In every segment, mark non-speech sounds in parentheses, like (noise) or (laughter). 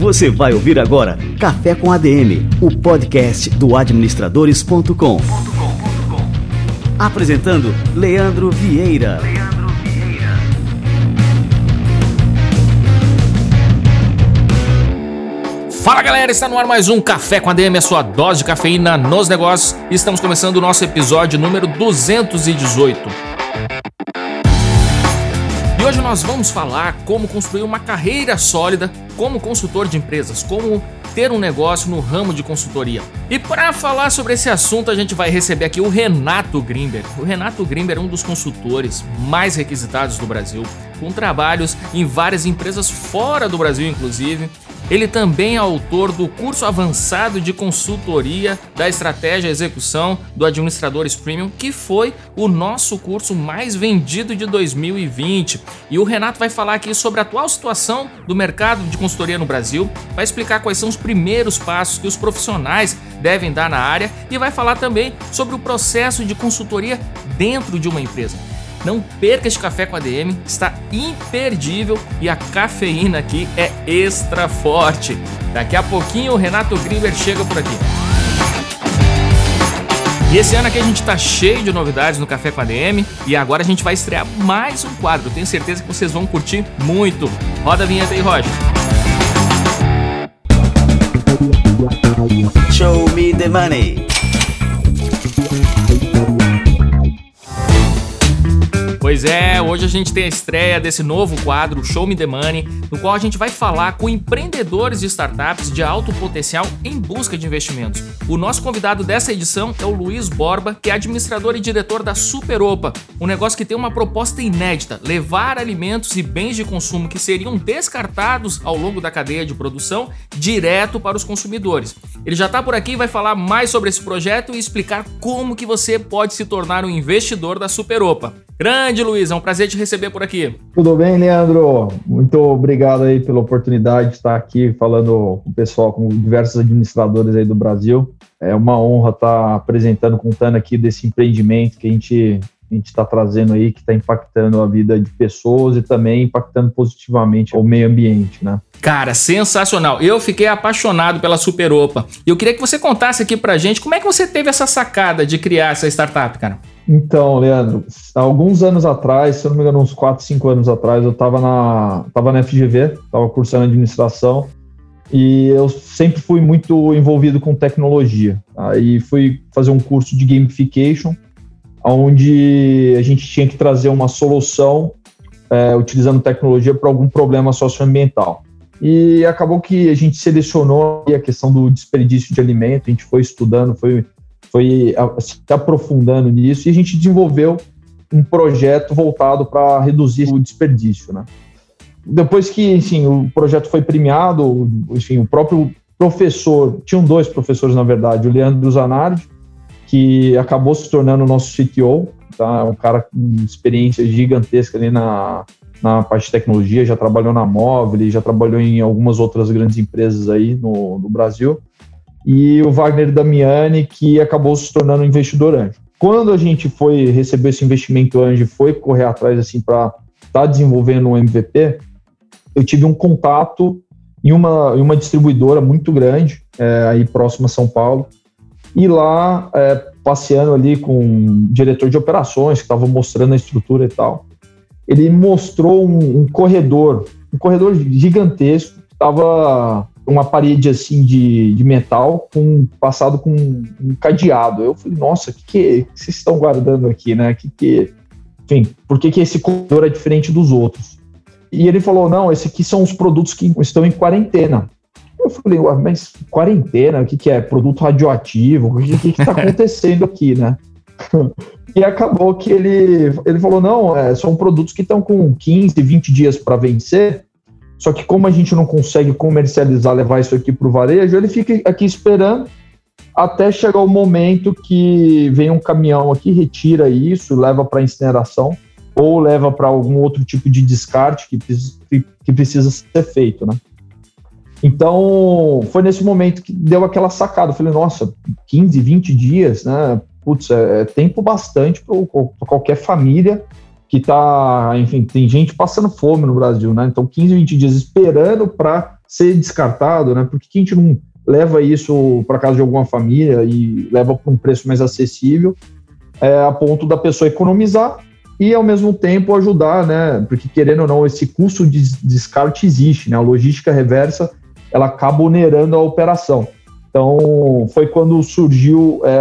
Você vai ouvir agora Café com ADM, o podcast do administradores.com. Apresentando Leandro Vieira. Fala galera, está no ar mais um Café com ADM, a sua dose de cafeína nos negócios. Estamos começando o nosso episódio número 218. E hoje nós vamos falar como construir uma carreira sólida como consultor de empresas, como ter um negócio no ramo de consultoria. E para falar sobre esse assunto, a gente vai receber aqui o Renato Grimber. O Renato Grimber é um dos consultores mais requisitados do Brasil, com trabalhos em várias empresas fora do Brasil, inclusive. Ele também é autor do curso avançado de consultoria da estratégia e execução do Administradores Premium, que foi o nosso curso mais vendido de 2020. E o Renato vai falar aqui sobre a atual situação do mercado de consultoria no Brasil, vai explicar quais são os primeiros passos que os profissionais devem dar na área e vai falar também sobre o processo de consultoria dentro de uma empresa. Não perca este café com a DM, está imperdível e a cafeína aqui é extra forte. Daqui a pouquinho o Renato Grimber chega por aqui. E esse ano aqui a gente está cheio de novidades no Café com a DM e agora a gente vai estrear mais um quadro. tenho certeza que vocês vão curtir muito. Roda a vinheta aí, Roger. Show me the money. Pois é, hoje a gente tem a estreia desse novo quadro, Show Me The Money, no qual a gente vai falar com empreendedores de startups de alto potencial em busca de investimentos. O nosso convidado dessa edição é o Luiz Borba, que é administrador e diretor da Superopa, um negócio que tem uma proposta inédita: levar alimentos e bens de consumo que seriam descartados ao longo da cadeia de produção direto para os consumidores. Ele já está por aqui e vai falar mais sobre esse projeto e explicar como que você pode se tornar um investidor da Superopa. Grande Luiz, é um prazer te receber por aqui. Tudo bem, Leandro? Muito obrigado aí pela oportunidade de estar aqui falando com o pessoal, com diversos administradores aí do Brasil. É uma honra estar apresentando, contando aqui desse empreendimento que a gente a gente está trazendo aí, que está impactando a vida de pessoas e também impactando positivamente o meio ambiente, né? Cara, sensacional. Eu fiquei apaixonado pela Superopa. E eu queria que você contasse aqui pra gente como é que você teve essa sacada de criar essa startup, cara. Então, Leandro, alguns anos atrás, se eu não me engano, uns 4, 5 anos atrás, eu estava na, tava na FGV, estava cursando administração, e eu sempre fui muito envolvido com tecnologia. Aí fui fazer um curso de gamification, onde a gente tinha que trazer uma solução é, utilizando tecnologia para algum problema socioambiental. E acabou que a gente selecionou a questão do desperdício de alimento, a gente foi estudando, foi foi se aprofundando nisso e a gente desenvolveu um projeto voltado para reduzir o desperdício, né? Depois que, enfim, o projeto foi premiado, enfim, o próprio professor, tinham dois professores, na verdade, o Leandro Zanardi, que acabou se tornando o nosso CTO, tá? um cara com experiência gigantesca ali na, na parte de tecnologia, já trabalhou na Móvel, já trabalhou em algumas outras grandes empresas aí no, no Brasil e o Wagner Damiani, que acabou se tornando um investidor anjo. Quando a gente foi receber esse investimento anjo foi correr atrás assim para estar tá desenvolvendo um MVP, eu tive um contato em uma, em uma distribuidora muito grande, é, aí próxima a São Paulo, e lá, é, passeando ali com o diretor de operações, que estava mostrando a estrutura e tal, ele mostrou um, um corredor, um corredor gigantesco, estava uma parede assim de, de metal com passado com um cadeado. Eu falei, nossa, o que, que, vocês estão guardando aqui, né? Que que, enfim, por que, que esse corredor é diferente dos outros? E ele falou, não, esse aqui são os produtos que estão em quarentena. Eu falei, mas quarentena, o que, que é? Produto radioativo? O que está (laughs) acontecendo aqui, né? (laughs) E acabou que ele, ele falou, não, é, são produtos que estão com 15, 20 dias para vencer, só que como a gente não consegue comercializar, levar isso aqui para o varejo, ele fica aqui esperando até chegar o momento que vem um caminhão aqui, retira isso, leva para incineração ou leva para algum outro tipo de descarte que, que precisa ser feito, né? Então, foi nesse momento que deu aquela sacada. Eu falei, nossa, 15, 20 dias, né? putz, é, é tempo bastante para qualquer família que está, enfim, tem gente passando fome no Brasil, né? Então, 15, 20 dias esperando para ser descartado, né? Porque que a gente não leva isso para casa de alguma família e leva para um preço mais acessível, é, a ponto da pessoa economizar e ao mesmo tempo ajudar, né? Porque querendo ou não, esse custo de descarte existe, né? A logística reversa ela acaba onerando a operação. Então, foi quando surgiu é,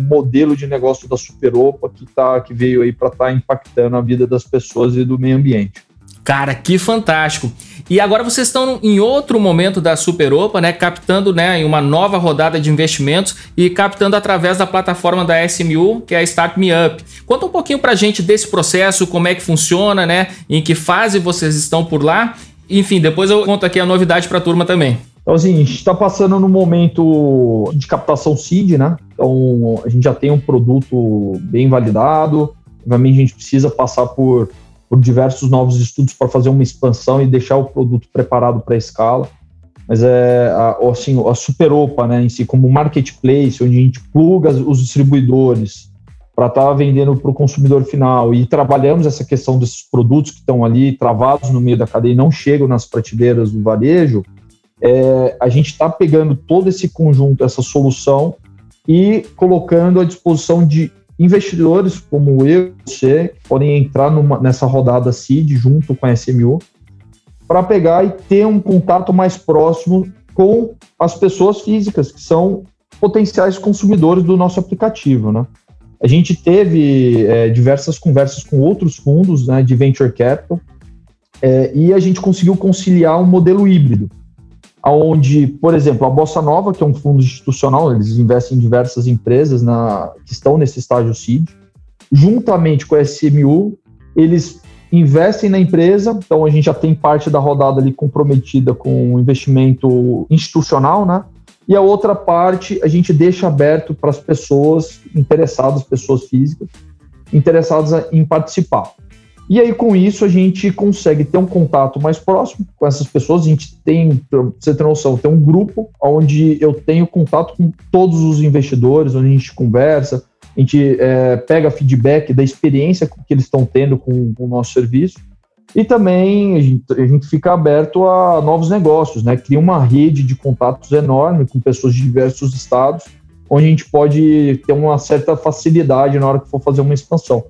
modelo de negócio da Superopa que, tá, que veio aí para estar tá impactando a vida das pessoas e do meio ambiente. Cara, que fantástico! E agora vocês estão em outro momento da Superopa, né? Captando né, em uma nova rodada de investimentos e captando através da plataforma da SMU, que é a Start Me Up. Conta um pouquinho pra gente desse processo, como é que funciona, né? Em que fase vocês estão por lá. Enfim, depois eu conto aqui a novidade para a turma também. Então, assim, a gente está passando no momento de captação seed, né? Então, a gente já tem um produto bem validado. Obviamente, a gente precisa passar por, por diversos novos estudos para fazer uma expansão e deixar o produto preparado para a escala. Mas é a, assim, a Superopa, né, em si, como marketplace, onde a gente pluga os distribuidores para estar tá vendendo para o consumidor final e trabalhamos essa questão desses produtos que estão ali travados no meio da cadeia e não chegam nas prateleiras do varejo é, a gente está pegando todo esse conjunto, essa solução, e colocando à disposição de investidores como eu você, que podem entrar numa, nessa rodada CID junto com a SMU, para pegar e ter um contato mais próximo com as pessoas físicas, que são potenciais consumidores do nosso aplicativo. Né? A gente teve é, diversas conversas com outros fundos né, de venture capital é, e a gente conseguiu conciliar um modelo híbrido onde, por exemplo, a Bossa Nova, que é um fundo institucional, eles investem em diversas empresas na, que estão nesse estágio seed, juntamente com a SMU, eles investem na empresa, então a gente já tem parte da rodada ali comprometida com o investimento institucional, né? E a outra parte a gente deixa aberto para as pessoas interessadas, pessoas físicas, interessadas em participar. E aí, com isso, a gente consegue ter um contato mais próximo com essas pessoas. A gente tem, pra você ter noção, tem um grupo onde eu tenho contato com todos os investidores, onde a gente conversa, a gente é, pega feedback da experiência que eles estão tendo com, com, o nosso serviço. E também a gente, a gente, fica aberto a novos negócios, né? Cria uma rede de contatos enorme com pessoas de diversos estados, onde a gente pode ter uma certa facilidade na hora que for fazer uma expansão.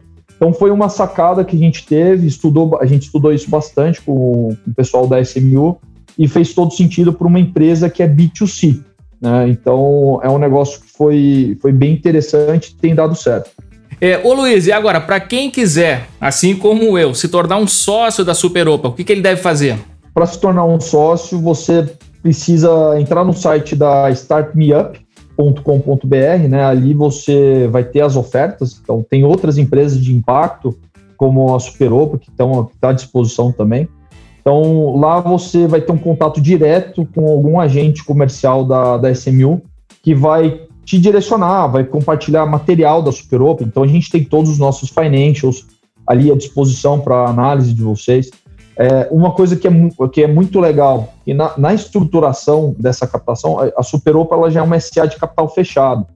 Então foi uma sacada que a gente teve, estudou, a gente estudou isso bastante com, com o pessoal da SMU e fez todo sentido para uma empresa que é B2C. Né? Então é um negócio que foi, foi bem interessante e tem dado certo. É, ô Luiz, e agora, para quem quiser, assim como eu, se tornar um sócio da Superopa, o que, que ele deve fazer? Para se tornar um sócio, você precisa entrar no site da Start Me Up, com.br, né? Ali você vai ter as ofertas. Então, tem outras empresas de impacto, como a Superopa, que estão tá à disposição também. Então, lá você vai ter um contato direto com algum agente comercial da, da SMU que vai te direcionar, vai compartilhar material da Superopa. Então, a gente tem todos os nossos financials ali à disposição para análise de vocês. É, uma coisa que é, que é muito legal, e na, na estruturação dessa captação, a, a ela já é uma SA de capital fechado.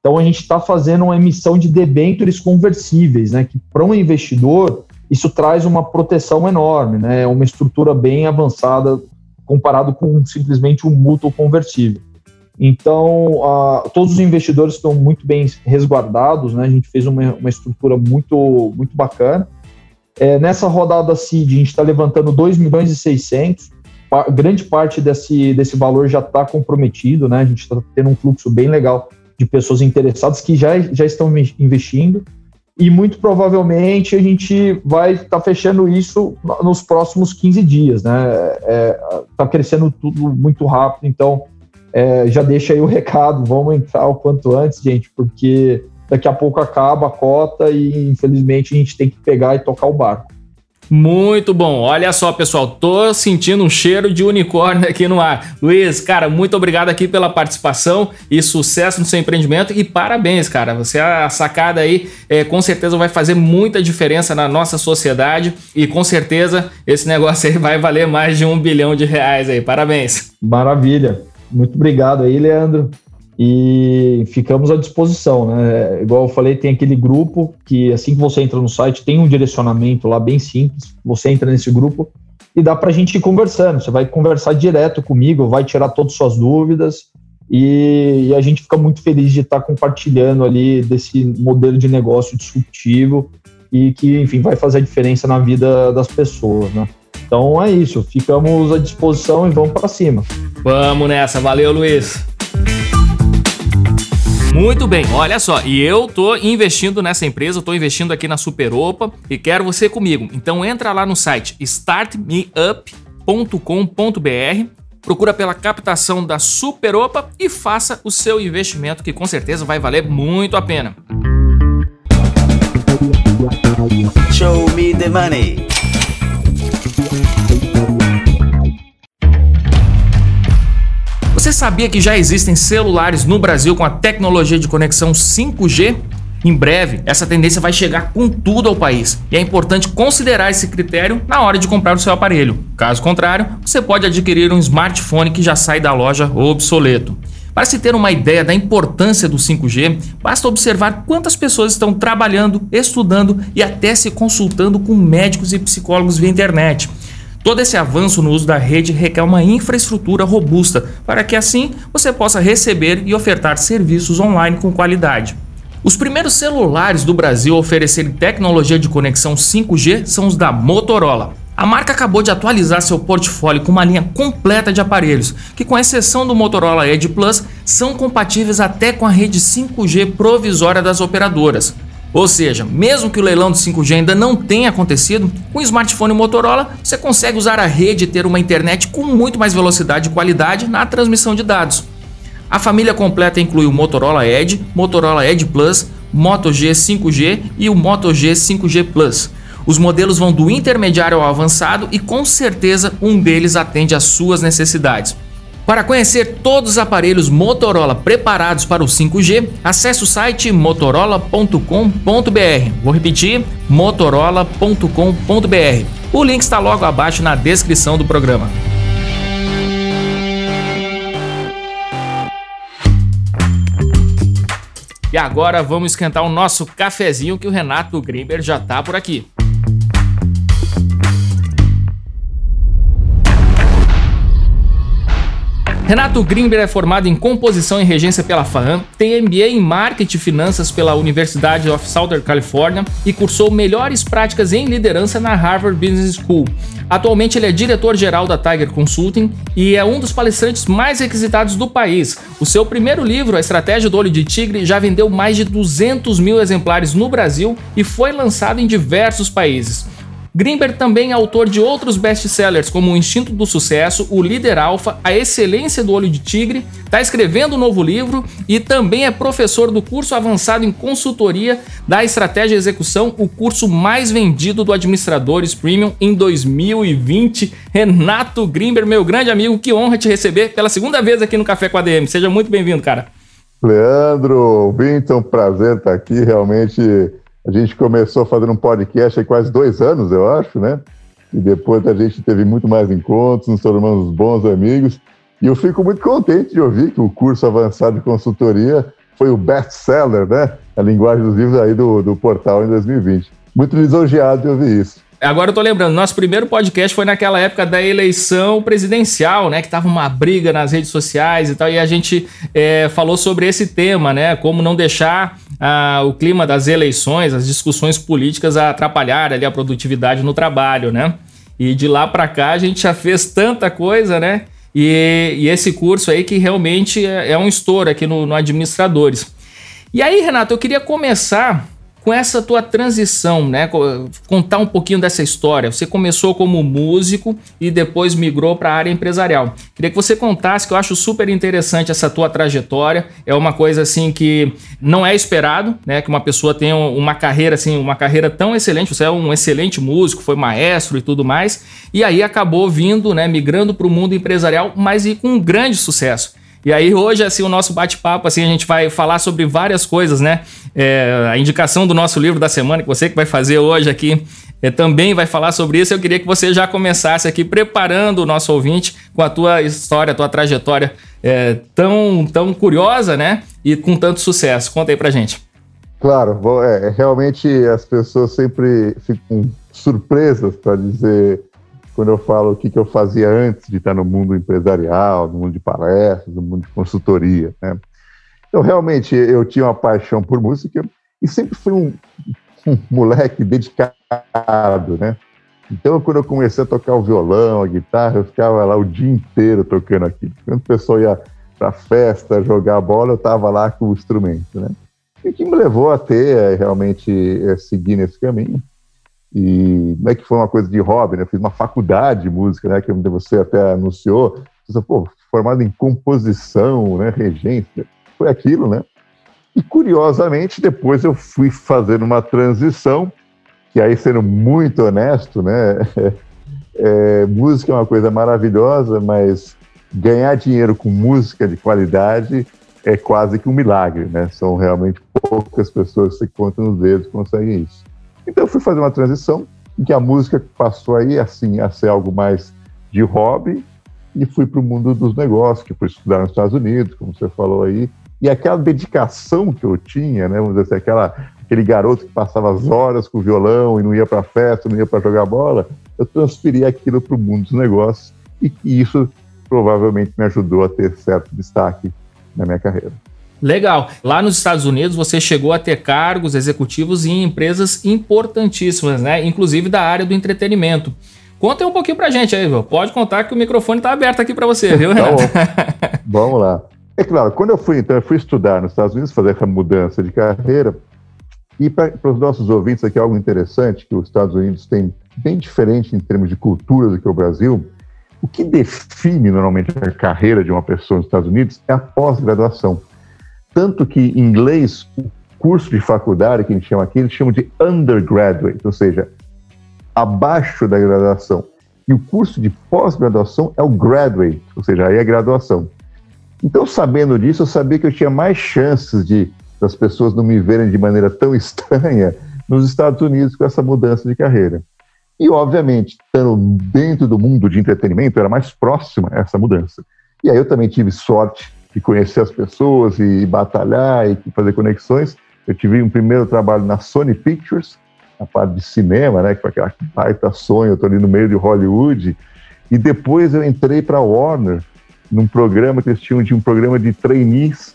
Então a gente está fazendo uma emissão de debêntures conversíveis, né? Que para um investidor isso traz uma proteção enorme, né? É uma estrutura bem avançada comparado com simplesmente um mútuo conversível. Então, todos os investidores estão muito bem resguardados, né? A gente fez uma, uma estrutura muito, muito bacana. É, nessa rodada CID, a gente está levantando 2 milhões e 600. Grande parte desse, desse valor já está comprometido, né? A gente está tendo um fluxo bem legal de pessoas interessadas que já, já estão investindo. E muito provavelmente a gente vai estar tá fechando isso nos próximos 15 dias, né? Está é, tá crescendo tudo muito rápido, então é, já deixa aí o (laughs) recado, vamos entrar o quanto antes, gente, porque daqui a pouco acaba a cota e infelizmente a gente tem que pegar e tocar o barco. Muito bom. Olha só, pessoal, tô sentindo um cheiro de unicórnio aqui no ar. Luiz, cara, muito obrigado aqui pela participação e sucesso no seu empreendimento e parabéns, cara. Você a sacada aí, é, com certeza vai fazer muita diferença na nossa sociedade e com certeza esse negócio aí vai valer mais de um bilhão de reais aí. Parabéns. Maravilha. Muito obrigado aí, Leandro. E ficamos à disposição, né? Igual eu falei, tem aquele grupo que assim que você entra no site tem um direcionamento lá bem simples. Você entra nesse grupo e dá para a gente ir conversando. Você vai conversar direto comigo, vai tirar todas as suas dúvidas e, e a gente fica muito feliz de estar compartilhando ali desse modelo de negócio disruptivo e que, enfim, vai fazer a diferença na vida das pessoas, né? Então é isso, ficamos à disposição e vamos para cima. Vamos nessa, valeu Luiz. Muito bem, olha só, e eu tô investindo nessa empresa, tô investindo aqui na Superopa e quero você comigo. Então entra lá no site startmeup.com.br, procura pela captação da Superopa e faça o seu investimento que com certeza vai valer muito a pena. Show me the money. Sabia que já existem celulares no Brasil com a tecnologia de conexão 5G? Em breve, essa tendência vai chegar com tudo ao país e é importante considerar esse critério na hora de comprar o seu aparelho. Caso contrário, você pode adquirir um smartphone que já sai da loja obsoleto. Para se ter uma ideia da importância do 5G, basta observar quantas pessoas estão trabalhando, estudando e até se consultando com médicos e psicólogos via internet. Todo esse avanço no uso da rede requer uma infraestrutura robusta para que assim você possa receber e ofertar serviços online com qualidade. Os primeiros celulares do Brasil a oferecerem tecnologia de conexão 5G são os da Motorola. A marca acabou de atualizar seu portfólio com uma linha completa de aparelhos, que, com exceção do Motorola Edge Plus, são compatíveis até com a rede 5G provisória das operadoras. Ou seja, mesmo que o leilão do 5G ainda não tenha acontecido, com o smartphone Motorola você consegue usar a rede e ter uma internet com muito mais velocidade e qualidade na transmissão de dados. A família completa inclui o Motorola Edge, Motorola Edge Plus, Moto G 5G e o Moto G 5G Plus. Os modelos vão do intermediário ao avançado e com certeza um deles atende às suas necessidades. Para conhecer todos os aparelhos Motorola preparados para o 5G, acesse o site motorola.com.br. Vou repetir: motorola.com.br. O link está logo abaixo na descrição do programa. E agora vamos esquentar o nosso cafezinho que o Renato Grimber já está por aqui. Renato Grimber é formado em composição e regência pela FAAM, tem MBA em marketing e finanças pela University of Southern California e cursou melhores práticas em liderança na Harvard Business School. Atualmente ele é diretor-geral da Tiger Consulting e é um dos palestrantes mais requisitados do país. O seu primeiro livro, A Estratégia do Olho de Tigre, já vendeu mais de 200 mil exemplares no Brasil e foi lançado em diversos países. Grimberg também é autor de outros best-sellers como O Instinto do Sucesso, O Líder Alfa, A Excelência do Olho de Tigre, está escrevendo um novo livro e também é professor do curso avançado em consultoria da estratégia e execução, o curso mais vendido do Administradores Premium em 2020. Renato Grimberg, meu grande amigo, que honra te receber pela segunda vez aqui no Café com a DM. Seja muito bem-vindo, cara. Leandro, Vinton, prazer estar aqui, realmente a gente começou fazendo um podcast há quase dois anos, eu acho, né? E depois a gente teve muito mais encontros, nos tornamos bons amigos. E eu fico muito contente de ouvir que o curso avançado de consultoria foi o best-seller, né? A linguagem dos livros aí do, do portal em 2020. Muito lisonjeado de ouvir isso. Agora eu tô lembrando, nosso primeiro podcast foi naquela época da eleição presidencial, né? Que tava uma briga nas redes sociais e tal, e a gente é, falou sobre esse tema, né? Como não deixar ah, o clima das eleições, as discussões políticas atrapalhar ali a produtividade no trabalho, né? E de lá para cá a gente já fez tanta coisa, né? E, e esse curso aí que realmente é, é um estouro aqui no, no Administradores. E aí, Renato, eu queria começar com essa tua transição, né? Contar um pouquinho dessa história. Você começou como músico e depois migrou para a área empresarial. Queria que você contasse, que eu acho super interessante essa tua trajetória. É uma coisa assim que não é esperado, né? Que uma pessoa tenha uma carreira assim, uma carreira tão excelente. Você é um excelente músico, foi maestro e tudo mais. E aí acabou vindo, né? Migrando para o mundo empresarial, mas e com um grande sucesso. E aí hoje, assim, o nosso bate-papo, assim, a gente vai falar sobre várias coisas, né? É, a indicação do nosso livro da semana, que você que vai fazer hoje aqui é, também vai falar sobre isso. Eu queria que você já começasse aqui preparando o nosso ouvinte com a tua história, a tua trajetória é, tão, tão curiosa, né? E com tanto sucesso. Conta aí pra gente. Claro, bom, é, realmente as pessoas sempre ficam surpresas para dizer quando eu falo o que, que eu fazia antes de estar no mundo empresarial, no mundo de palestras, no mundo de consultoria. Né? Então, realmente, eu tinha uma paixão por música e sempre fui um, (laughs) um moleque dedicado, né? Então, quando eu comecei a tocar o violão, a guitarra, eu ficava lá o dia inteiro tocando aquilo. Quando o pessoal ia para festa, jogar bola, eu estava lá com o instrumento, né? E que me levou a ter, é, realmente, é, seguir nesse caminho. E não é que foi uma coisa de hobby, né? Eu fiz uma faculdade de música, né? Que você até anunciou. Você, pô, formado em composição, né? Regência. Foi aquilo, né? E curiosamente, depois eu fui fazendo uma transição, que aí, sendo muito honesto, né? (laughs) É, música é uma coisa maravilhosa, mas ganhar dinheiro com música de qualidade é quase que um milagre, né? São realmente poucas pessoas que contam nos dedos conseguem isso. Então eu fui fazer uma transição em que a música passou aí assim a ser algo mais de hobby e fui para o mundo dos negócios, que fui estudar nos Estados Unidos, como você falou aí, e aquela dedicação que eu tinha, né, vamos dizer assim, aquela, aquele garoto que passava as horas com o violão e não ia para festa, não ia para jogar bola, eu transferi aquilo para o mundo dos negócios e, e isso provavelmente me ajudou a ter certo destaque na minha carreira. Legal. Lá nos Estados Unidos você chegou a ter cargos executivos em empresas importantíssimas, né? Inclusive da área do entretenimento. Conta um pouquinho pra gente aí, viu? Pode contar que o microfone tá aberto aqui para você, viu, (laughs) Renato? tá Vamos lá. É claro, quando eu fui, então, eu fui estudar nos Estados Unidos, fazer essa mudança de carreira, e para os nossos ouvintes aqui, algo interessante, que os Estados Unidos têm bem diferente em termos de cultura do que o Brasil, o que define normalmente a carreira de uma pessoa nos Estados Unidos é a pós-graduação. Tanto que em inglês, o curso de faculdade que a gente chama aqui, eles chamam de undergraduate, ou seja, abaixo da graduação. E o curso de pós-graduação é o graduate, ou seja, aí é graduação. Então, sabendo disso, eu sabia que eu tinha mais chances de das pessoas não me verem de maneira tão (laughs) estranha nos Estados Unidos com essa mudança de carreira. E, obviamente, estando dentro do mundo de entretenimento, era mais próxima essa mudança. E aí eu também tive sorte de conhecer as pessoas e batalhar e fazer conexões. Eu tive um primeiro trabalho na Sony Pictures, na parte de cinema, né, que foi aquela baita sonho, eu estou ali no meio de Hollywood. E depois eu entrei para a Warner, num programa que eles tinham de um programa de trainees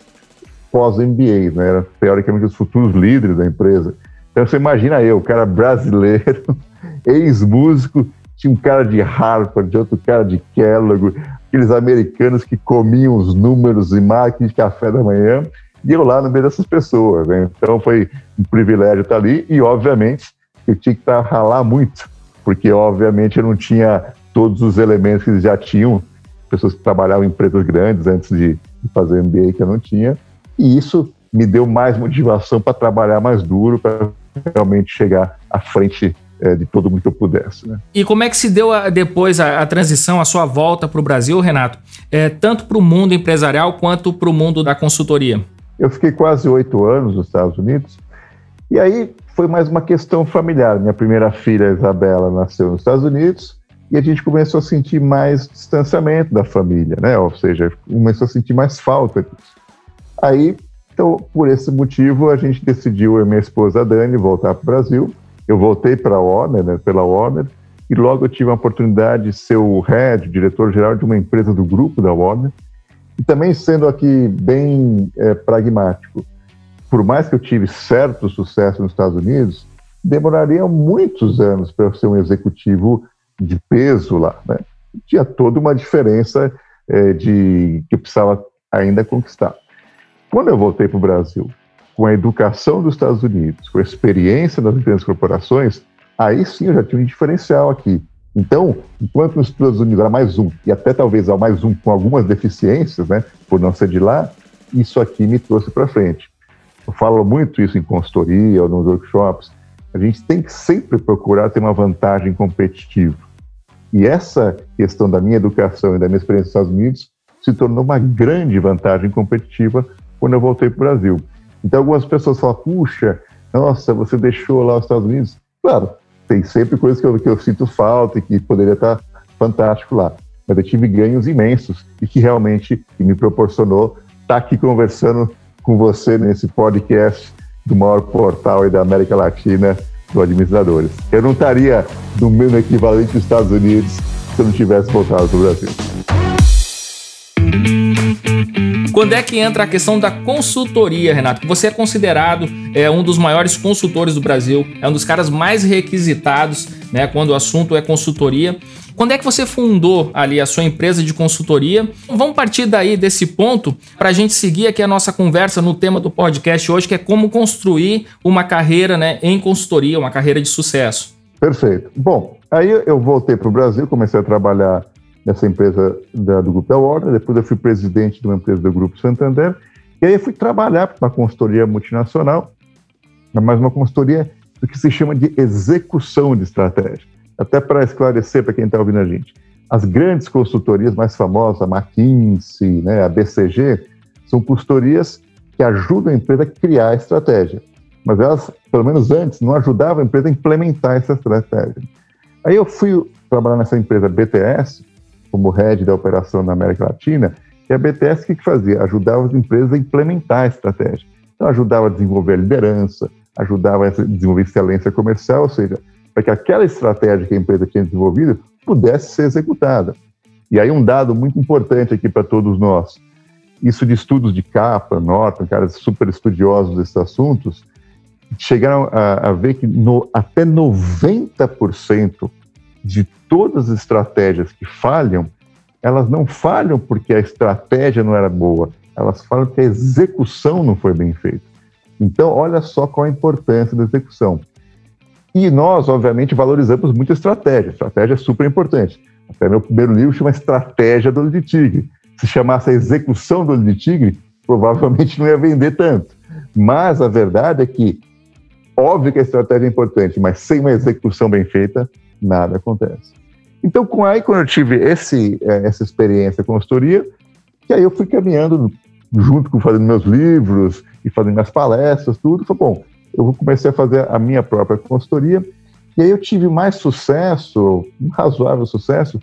pós-MBA, né? Era teoricamente os futuros líderes da empresa. Então você imagina eu, cara brasileiro, (laughs) ex-músico, tinha um cara de Harvard, outro cara de Kellogg, aqueles americanos que comiam os números e marketing de café da manhã, e eu lá no meio dessas pessoas. Né? Então foi um privilégio estar ali, e obviamente eu tinha que estar ralar muito, porque obviamente eu não tinha todos os elementos que eles já tinham pessoas que trabalhavam em empresas grandes antes de, de fazer MBA que eu não tinha. E isso me deu mais motivação para trabalhar mais duro, para realmente chegar à frente é, de todo mundo que eu pudesse. Né? E como é que se deu a, depois a, a, transição, a sua volta para o Brasil, Renato? É, tanto para o mundo empresarial quanto para o mundo da consultoria? Eu fiquei quase oito anos nos Estados Unidos e aí foi mais uma questão familiar. Minha primeira filha, Isabela, nasceu nos Estados Unidos e a gente começou a sentir mais distanciamento da família, né? Ou seja, começou a sentir mais falta disso. Aí, então, por esse motivo, a gente decidiu, eu e minha esposa Dani, voltar para o Brasil. Eu voltei para a Warner, né, pela Warner, e logo eu tive a oportunidade de ser o head, diretor-geral de uma empresa do grupo da Warner, e também sendo aqui bem é, pragmático. Por mais que eu tive certo sucesso nos Estados Unidos, demoraria muitos anos para eu ser um executivo de peso lá, né? Tinha toda uma diferença é, de que eu precisava ainda conquistar. Quando eu voltei para o Brasil, com a educação dos Estados Unidos, com a experiência das grandes corporações, aí sim eu já tinha um diferencial aqui. Então, enquanto nos Estados Unidos era mais um, e até talvez ao mais um com algumas deficiências, né, por não ser de lá, isso aqui me trouxe para frente. Eu falo muito isso em consultoria ou nos workshops. A gente tem que sempre procurar ter uma vantagem competitiva. E essa questão da minha educação e da minha experiência nos Estados Unidos se tornou uma grande vantagem competitiva quando eu voltei para o Brasil. Então, algumas pessoas falam: puxa, nossa, você deixou lá os Estados Unidos. Claro, tem sempre coisas que eu, que eu sinto falta e que poderia estar fantástico lá. Mas eu tive ganhos imensos e que realmente me proporcionou estar aqui conversando com você nesse podcast do maior portal da América Latina do Administradores. Eu não estaria no mesmo equivalente dos Estados Unidos se eu não tivesse voltado para o Brasil. Quando é que entra a questão da consultoria, Renato? Você é considerado é, um dos maiores consultores do Brasil, é um dos caras mais requisitados, né? Quando o assunto é consultoria. Quando é que você fundou ali a sua empresa de consultoria? Vamos partir daí desse ponto para a gente seguir aqui a nossa conversa no tema do podcast hoje, que é como construir uma carreira né, em consultoria, uma carreira de sucesso. Perfeito. Bom, aí eu voltei para o Brasil, comecei a trabalhar nessa empresa da, do Grupo Warner, depois eu fui presidente de uma empresa do Grupo Santander, e aí eu fui trabalhar para uma consultoria multinacional, mas uma consultoria do que se chama de execução de estratégia. Até para esclarecer para quem está ouvindo a gente, as grandes consultorias mais famosas, a McKinsey, né, a BCG, são consultorias que ajudam a empresa a criar a estratégia. Mas elas, pelo menos antes, não ajudavam a empresa a implementar essa estratégia. Aí eu fui trabalhar nessa empresa BTS, como head da operação na América Latina, e a BTS o que, que fazia? Ajudava as empresas a implementar a estratégia. Então, ajudava a desenvolver a liderança, ajudava a desenvolver excelência comercial, ou seja, para que aquela estratégia que a empresa tinha desenvolvido pudesse ser executada. E aí um dado muito importante aqui para todos nós, isso de estudos de capa, Norton, caras super estudiosos desses assuntos, chegaram a, a ver que no, até 90% de todas as estratégias que falham, elas não falham porque a estratégia não era boa, elas falham porque a execução não foi bem feita. Então, olha só qual a importância da execução. E nós, obviamente, valorizamos muito a estratégia. A estratégia é super importante. Até meu primeiro livro chama Estratégia do Olho de Tigre. Se chamasse a execução do Olho de Tigre, provavelmente não ia vender tanto. Mas a verdade é que, óbvio que a estratégia é importante, mas sem uma execução bem feita, nada acontece. Então, com aí, quando eu tive esse, eh, essa experiência com consultoria, que aí eu fui caminhando junto com fazendo meus livros e fazendo minhas palestras, tudo, foi bom, eu comecei a fazer a minha própria consultoria, e aí eu tive mais sucesso, um razoável sucesso,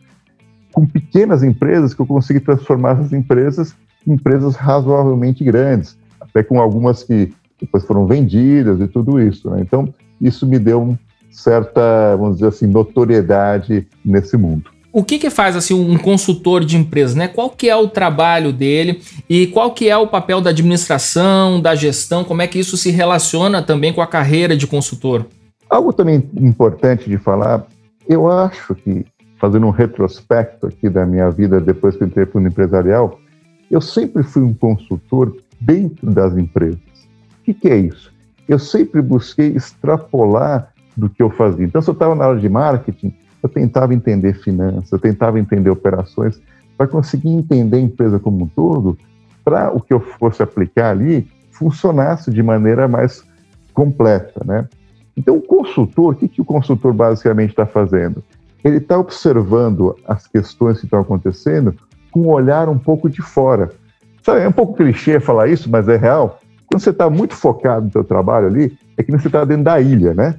com pequenas empresas que eu consegui transformar essas empresas em empresas razoavelmente grandes, até com algumas que depois foram vendidas e tudo isso. Né? Então, isso me deu certa, vamos dizer assim, notoriedade nesse mundo. O que, que faz assim um consultor de empresa, né? Qual que é o trabalho dele e qual que é o papel da administração, da gestão? Como é que isso se relaciona também com a carreira de consultor? Algo também importante de falar, eu acho que fazendo um retrospecto aqui da minha vida depois que eu entrei para o empresarial, eu sempre fui um consultor dentro das empresas. O que, que é isso? Eu sempre busquei extrapolar do que eu fazia. Então, se eu estava na área de marketing, eu tentava entender finanças, eu tentava entender operações, para conseguir entender a empresa como um todo, para o que eu fosse aplicar ali funcionasse de maneira mais completa, né? Então, o consultor, o que, que o consultor basicamente está fazendo? Ele está observando as questões que estão acontecendo com um olhar um pouco de fora. Sabe, é um pouco clichê falar isso, mas é real. Quando você está muito focado no seu trabalho ali, é que você está dentro da ilha, né?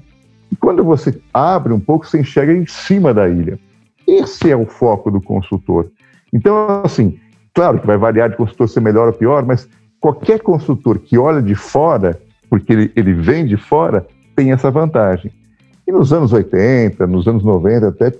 E quando você abre um pouco, você enxerga em cima da ilha. Esse é o foco do consultor. Então, assim, claro que vai variar de consultor ser melhor ou pior, mas qualquer consultor que olha de fora, porque ele, ele vem de fora, tem essa vantagem. E nos anos 80, nos anos 90, até,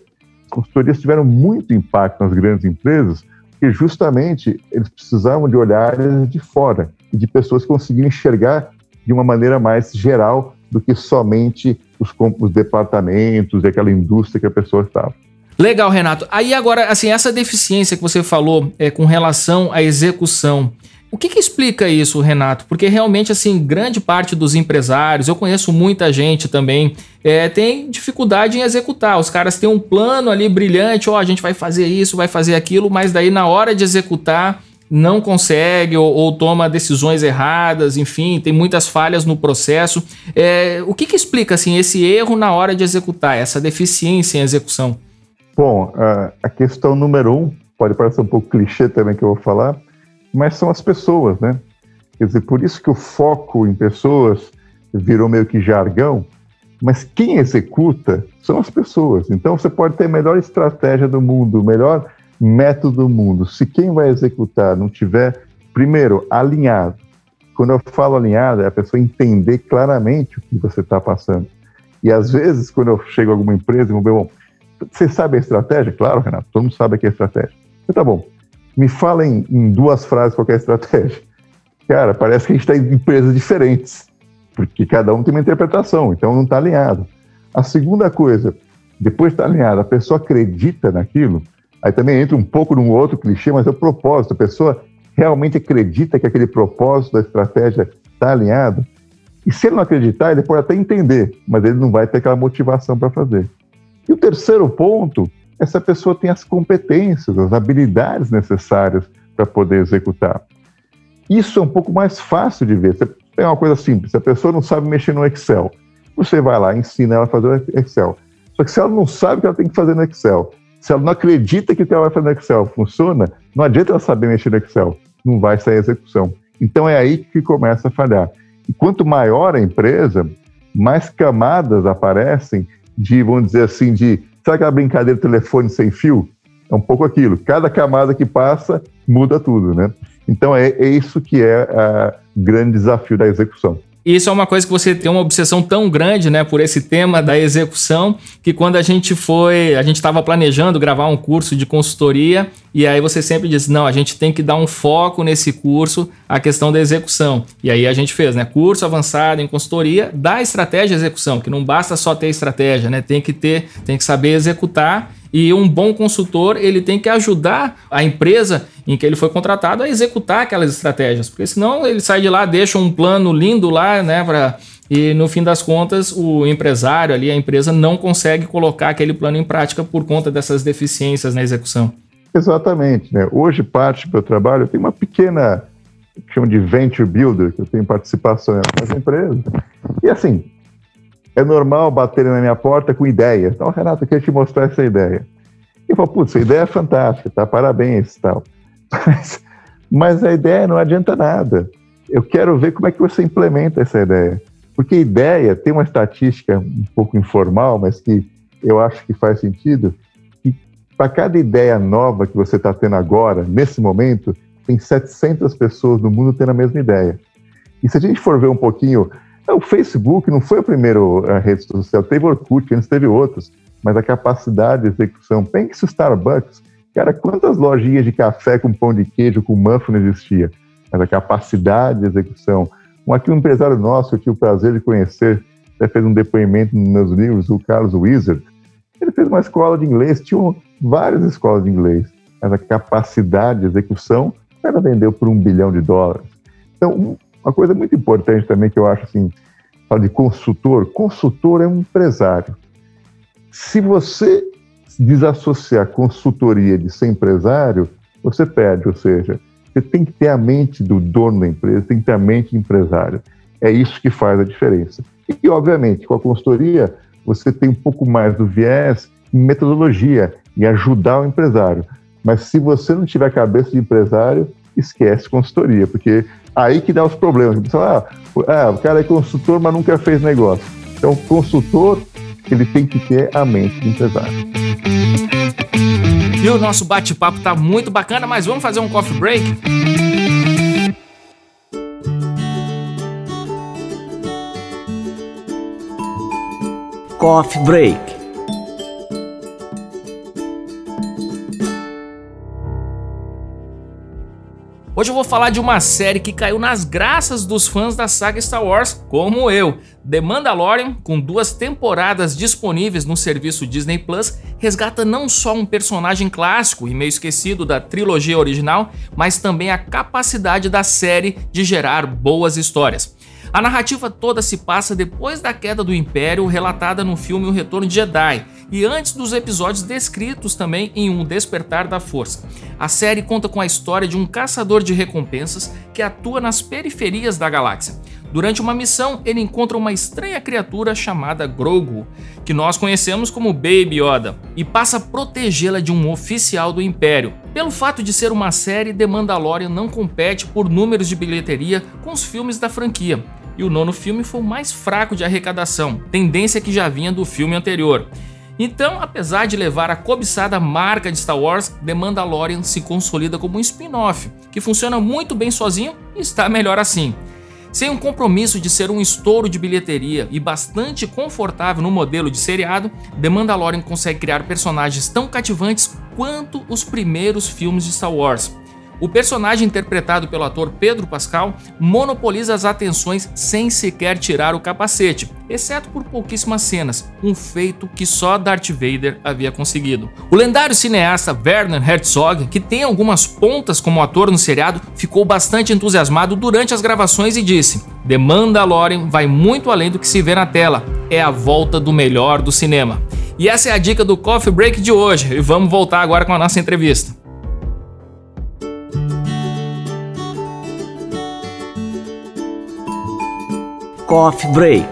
consultorias tiveram muito impacto nas grandes empresas, porque justamente eles precisavam de olhares de fora e de pessoas que conseguiam enxergar de uma maneira mais geral do que somente os, os departamentos e aquela indústria que a pessoa estava. Legal, Renato. Aí agora, assim, essa deficiência que você falou é, com relação à execução, o que, que, explica isso, Renato? Porque realmente, assim, grande parte dos empresários, eu conheço muita gente também, é, tem dificuldade em executar. Os caras têm um plano ali brilhante, ó, oh, a gente vai fazer isso, vai fazer aquilo, mas daí na hora de executar não consegue ou, ou, toma decisões erradas, enfim, tem muitas falhas no processo. É, o que, que, explica assim esse erro na hora de executar, essa deficiência em execução? Bom, a questão número um, pode parecer um pouco clichê também que eu vou falar, mas são as pessoas, né? Quer dizer, por isso que o foco em pessoas virou meio que jargão, Mas quem executa são as pessoas. Então você pode ter a melhor estratégia do mundo, melhor método do mundo. Se quem vai executar não tiver, primeiro, alinhado. Quando eu falo alinhado, é a pessoa entender claramente o que você está passando. E às vezes, quando eu chego a alguma empresa, eu vou ver, bom, você sabe a estratégia? Claro, Renato, todo mundo sabe aqui a estratégia. Então tá bom, me fala em, duas frases qual é a estratégia. Cara, parece que a gente está em empresas diferentes, porque cada um tem uma interpretação, então não está alinhado. A segunda coisa, depois de estar tá alinhado, a pessoa acredita naquilo, aí também entra um pouco num outro clichê, mas é o propósito. A pessoa realmente acredita que aquele propósito da estratégia está alinhado. E se ele não acreditar, ele pode até entender, mas ele não vai ter aquela motivação para fazer. E o terceiro ponto é se a pessoa tem as competências, as habilidades necessárias para poder executar. Isso é um pouco mais fácil de ver. É uma coisa simples. Se a pessoa não sabe mexer no Excel, você vai lá ensina ela a fazer o Excel. Só que se ela não sabe o que ela tem que fazer no Excel, se ela não acredita que o que ela vai fazer no Excel funciona, não adianta ela saber mexer no Excel. Não vai sair a execução. Então é aí que começa a falhar. E quanto maior a empresa, mais camadas aparecem de, vamos dizer assim, de. Sabe aquela brincadeira de telefone sem fio? É um pouco aquilo. Cada camada que passa muda tudo, né? Então é, é isso que é o grande desafio da execução. Isso é uma coisa que você tem uma obsessão tão grande, né, por esse tema da execução, que quando a gente foi, a gente estava planejando gravar um curso de consultoria, e aí você sempre diz: "Não, a gente tem que dar um foco nesse curso a questão da execução". E aí a gente fez, né, curso avançado em consultoria da estratégia de execução, que não basta só ter estratégia, né? Tem que ter, tem que saber executar e um bom consultor, ele tem que ajudar a empresa em que ele foi contratado a executar aquelas estratégias, porque senão ele sai de lá, deixa um plano lindo lá, né, para e no fim das contas o empresário ali, a empresa não consegue colocar aquele plano em prática por conta dessas deficiências na execução. Exatamente, né? Hoje parte do meu trabalho, eu tenho uma pequena que chama de venture builder, que eu tenho participação em algumas empresas. E assim, é normal baterem na minha porta com ideias. Então, Renato, eu queria te mostrar essa ideia. E eu falo, putz, essa ideia é fantástica, tá? Parabéns tal. (laughs) Mas, mas a ideia não adianta nada. Eu quero ver como é que você implementa essa ideia. Porque ideia tem uma estatística um pouco informal, mas que eu acho que faz sentido, que para cada ideia nova que você está tendo agora, nesse momento, tem 700 pessoas no mundo tendo a mesma ideia. E se a gente for ver um pouquinho o Facebook não foi a primeira rede social, teve Orkut, antes teve outros, mas a capacidade de execução. Pense o Starbucks, cara, quantas lojinhas de café com pão de queijo, com muffin existia? Mas a capacidade de execução. Um, aqui um empresário nosso, eu tive o prazer de conhecer, até fez um depoimento nos meus livros, o Carlos Wizard. Ele fez uma escola de inglês, tinha várias escolas de inglês, mas a capacidade de execução, ela vendeu por um bilhão de dólares. Então, uma coisa muito importante também que eu acho assim, fala de consultor, consultor é um empresário. Se você desassociar consultoria de ser empresário, você perde, ou seja, você tem que ter a mente do dono da empresa, tem que ter a mente de empresário. É isso que faz a diferença. E, obviamente, com a consultoria, você tem um pouco mais do viés em metodologia, em ajudar o empresário. Mas se você não tiver cabeça de empresário, esquece consultoria, porque Aí que dá os problemas. O pessoal, ah, ah, o cara é consultor, mas nunca fez negócio. Então, consultor, ele tem que ter a mente de empresário. E o nosso bate-papo tá muito bacana, mas vamos fazer um coffee break? Coffee Break. Hoje eu vou falar de uma série que caiu nas graças dos fãs da saga Star Wars, como eu. The Mandalorian, com duas temporadas disponíveis no serviço Disney Plus, resgata não só um personagem clássico e meio esquecido da trilogia original, mas também a capacidade da série de gerar boas histórias. A narrativa toda se passa depois da queda do Império, relatada no filme O Retorno de Jedi, e antes dos episódios descritos também em Um Despertar da Força. A série conta com a história de um caçador de recompensas que atua nas periferias da galáxia. Durante uma missão, ele encontra uma estranha criatura chamada Grogu, que nós conhecemos como Baby Yoda, e passa a protegê-la de um oficial do Império. Pelo fato de ser uma série, The Mandalorian não compete por números de bilheteria com os filmes da franquia. e o nono filme foi o mais fraco de arrecadação, tendência que já vinha do filme anterior. Então, apesar de levar a cobiçada marca de Star Wars, The Mandalorian se consolida como um spin-off, que funciona muito bem sozinho e está melhor assim. Sem um compromisso de ser um estouro de bilheteria e bastante confortável no modelo de seriado, The Mandalorian consegue criar personagens tão cativantes quanto os primeiros filmes de Star Wars. O personagem interpretado pelo ator Pedro Pascal monopoliza as atenções sem sequer tirar o capacete, exceto por pouquíssimas cenas, um feito que só Darth Vader havia conseguido. O lendário cineasta Werner Herzog, que tem algumas pontas como ator no seriado, ficou bastante entusiasmado durante as gravações e disse: The Mandalorian vai muito além do que se vê na tela, é a volta do melhor do cinema. E essa é a dica do Coffee Break de hoje, e vamos voltar agora com a nossa entrevista. Coffee Break.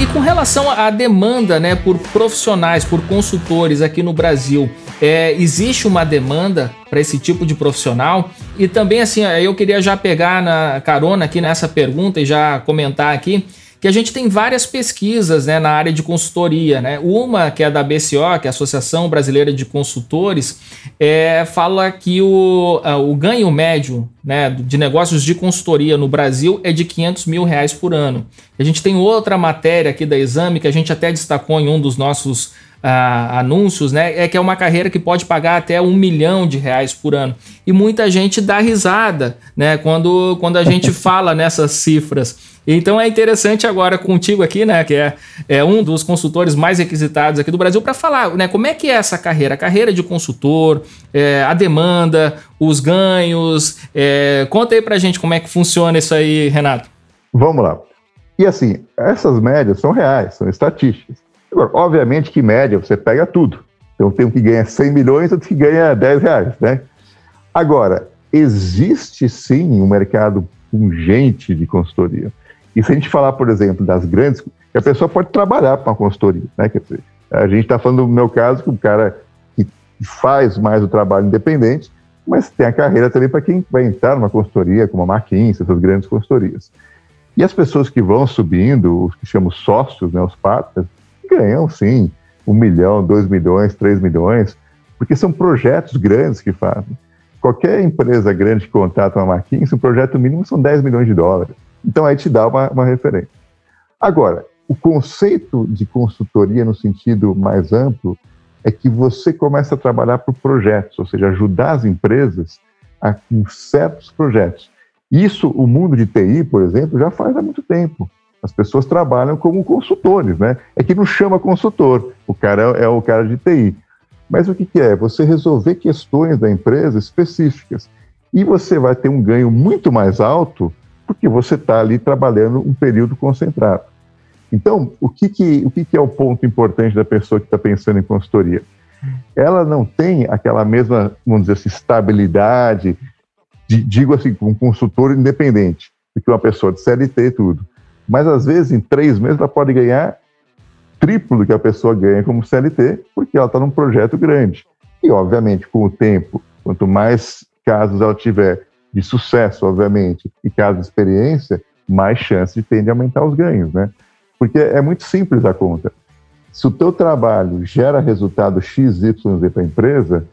E com relação à demanda né, por profissionais, por consultores aqui no Brasil, é, existe uma demanda para esse tipo de profissional? E também, assim, eu queria já pegar na carona aqui nessa pergunta e já comentar aqui que a gente tem várias pesquisas né, na área de consultoria. Né? Uma, que é da BCO, que é a Associação Brasileira de Consultores, é, fala que o, o ganho médio né, de negócios de consultoria no Brasil é de 500 mil reais por ano. A gente tem outra matéria aqui da Exame, que a gente até destacou em um dos nossos anúncios, né? É que é uma carreira que pode pagar até um milhão de reais por ano. E muita gente dá risada, né? Quando, quando a gente (laughs) fala nessas cifras. Então é interessante agora contigo aqui, né, que é, é um dos consultores mais requisitados aqui do Brasil, para falar, né, como é que é essa carreira, a carreira de consultor, é, a demanda, os ganhos. É, conta aí para gente como é que funciona isso aí, Renato. Vamos lá. E assim, essas médias são reais, são estatísticas. Agora, obviamente que média você pega tudo. Então tem um que ganha 100 milhões, outro que ganha 10 reais, né? Agora, existe sim um mercado pungente de consultoria. E se a gente falar, por exemplo, das grandes, a pessoa pode trabalhar para uma consultoria, né? Quer dizer, a gente está falando do meu caso, que o cara que faz mais o trabalho independente, mas tem a carreira também para quem vai entrar numa consultoria, como a McKinsey, essas grandes consultorias. E as pessoas que vão subindo, os que chamamos sócios, né, os partners, ganham sim um milhão, dois milhões, três milhões, porque são projetos grandes que fazem. Qualquer empresa grande que contrata uma McKinsey, o projeto mínimo são 10 milhões de dólares. Então aí te dá uma, uma referência. Agora, o conceito de consultoria no sentido mais amplo é que você começa a trabalhar por projetos, ou seja, ajudar as empresas a, com certos projetos. Isso o mundo de TI, por exemplo, já faz há muito tempo. As pessoas trabalham como consultores, né? É que não chama consultor, o cara é, é o cara de TI. Mas o que, que é? Você resolver questões da empresa específicas. E você vai ter um ganho muito mais alto porque você está ali trabalhando um período concentrado. Então, o que, que, o que, que é o ponto importante da pessoa que está pensando em consultoria? Ela não tem aquela mesma, vamos dizer assim, estabilidade, de, digo assim, um consultor independente, do que uma pessoa de CLT e tudo. Mas, às vezes, em três meses, ela pode ganhar triplo do que a pessoa ganha como CLT, porque ela está num projeto grande. E, obviamente, com o tempo, quanto mais casos ela tiver de sucesso, obviamente, e caso experiência, mais chance de de aumentar os ganhos, né? Porque é muito simples a conta. Se o teu trabalho gera resultado X, Y, para a empresa,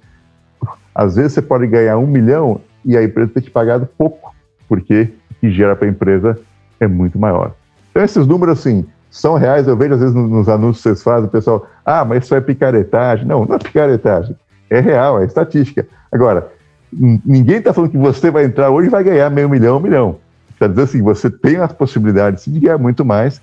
às vezes você pode ganhar um milhão e a empresa ter te pagado pouco, porque o que gera para a empresa é muito maior. Então, esses números, assim, são reais. Eu vejo, às vezes, nos anúncios que vocês fazem, o pessoal, ah, mas isso é picaretagem. Não, não é picaretagem. É real, é estatística. Agora, ninguém está falando que você vai entrar hoje e vai ganhar meio milhão, um milhão. Está dizendo assim, você tem as possibilidades de ganhar muito mais.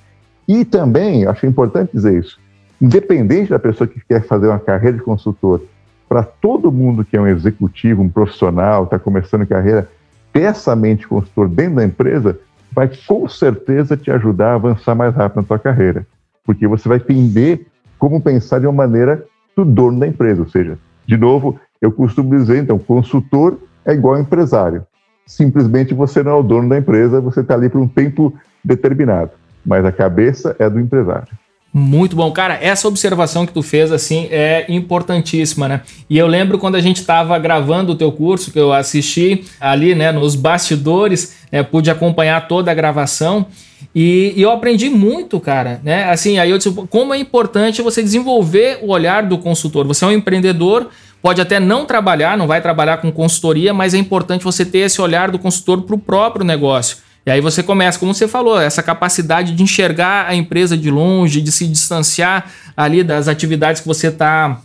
E também, acho importante dizer isso, independente da pessoa que quer fazer uma carreira de consultor, para todo mundo que é um executivo, um profissional, está começando carreira, ter essa mente consultor dentro da empresa vai com certeza te ajudar a avançar mais rápido na tua carreira. Porque você vai entender como pensar de uma maneira do dono da empresa. Ou seja, de novo, eu costumo dizer, então, consultor é igual empresário. Simplesmente você não é o dono da empresa, você está ali por um tempo determinado, mas a cabeça é do empresário. Muito bom. Cara, essa observação que tu fez, assim, é importantíssima, né? E eu lembro quando a gente estava gravando o teu curso, que eu assisti ali, né, nos bastidores, né, pude acompanhar toda a gravação e, e, eu aprendi muito, cara, né? Assim, aí eu disse, como é importante você desenvolver o olhar do consultor. Você é um empreendedor, pode até não trabalhar, não vai trabalhar com consultoria, mas é importante você ter esse olhar do consultor para o próprio negócio. E aí você começa, como você falou, essa capacidade de enxergar a empresa de longe, de se distanciar ali das atividades que você está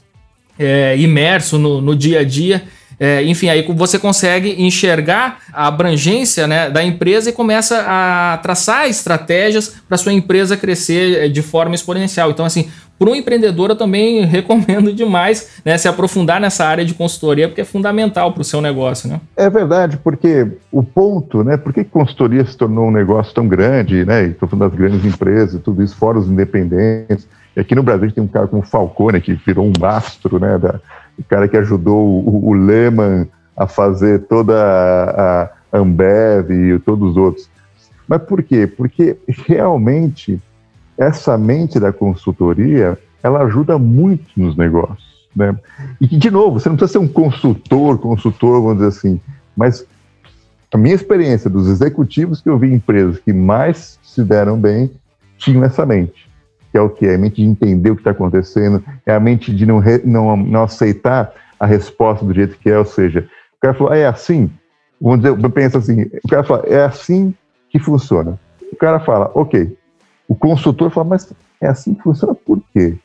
é, imerso no, no dia a dia. É, enfim, aí você consegue enxergar a abrangência né, da empresa e começa a traçar estratégias para sua empresa crescer é, de forma exponencial. Então, assim, para um empreendedor, eu também (laughs) recomendo demais né, se aprofundar nessa área de consultoria, porque é fundamental para o seu negócio. Né? É verdade, porque o ponto, né? Por que consultoria se tornou um negócio tão grande, né? Estou falando das grandes empresas, tudo isso, fora os independentes. E aqui no Brasil tem um cara como Falcone, que virou um mastro, né? Da, o cara que ajudou o, o Lehman a fazer toda a, a Ambev e todos os outros. Mas por quê? Porque realmente essa mente da consultoria, ela ajuda muito nos negócios. Né? E de novo, você não precisa ser um consultor, consultor, vamos dizer assim, mas a minha experiência dos executivos que eu vi em empresas que mais se deram bem tinham essa mente, que é o que? É a mente de entender o que está acontecendo, é a mente de não, re, não, não aceitar a resposta do jeito que é, ou seja, o cara falou, ah, é assim, vamos dizer, eu penso assim, o cara fala, é assim que funciona. O cara fala, ok, o consultor fala, mas é assim que funciona por quê?